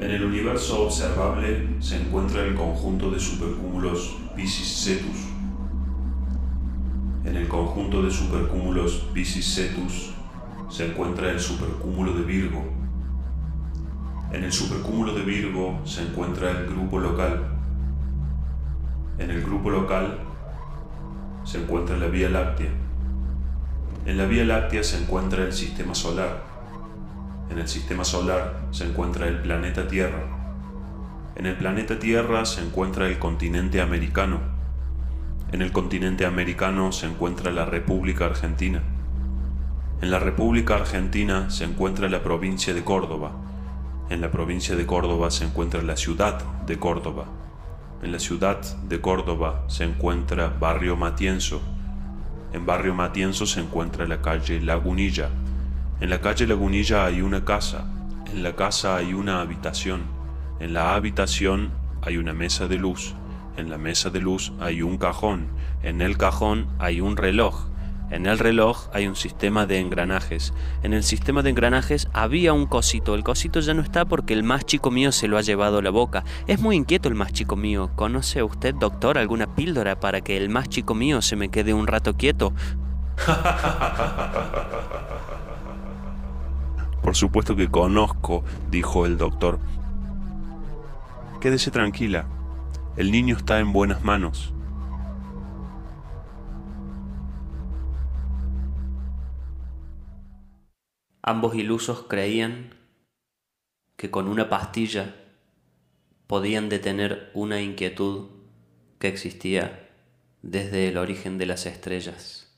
En el universo observable se encuentra el conjunto de supercúmulos Piscis Cetus. En el conjunto de supercúmulos Piscis Cetus se encuentra el supercúmulo de Virgo. En el supercúmulo de Virgo se encuentra el grupo local. En el grupo local se encuentra la Vía Láctea. En la Vía Láctea se encuentra el sistema solar. En el sistema solar se encuentra el planeta Tierra. En el planeta Tierra se encuentra el continente americano. En el continente americano se encuentra la República Argentina. En la República Argentina se encuentra la provincia de Córdoba. En la provincia de Córdoba se encuentra la ciudad de Córdoba. En la ciudad de Córdoba se encuentra Barrio Matienzo. En Barrio Matienzo se encuentra la calle Lagunilla. En la calle Lagunilla hay una casa, en la casa hay una habitación, en la habitación hay una mesa de luz, en la mesa de luz hay un cajón, en el cajón hay un reloj, en el reloj hay un sistema de engranajes. En el sistema de engranajes había un cosito. El cosito ya no está porque el más chico mío se lo ha llevado a la boca. Es muy inquieto el más chico mío. ¿Conoce usted, doctor, alguna píldora para que el más chico mío se me quede un rato quieto? Por supuesto que conozco, dijo el doctor. Quédese tranquila. El niño está en buenas manos. Ambos ilusos creían que con una pastilla podían detener una inquietud que existía desde el origen de las estrellas.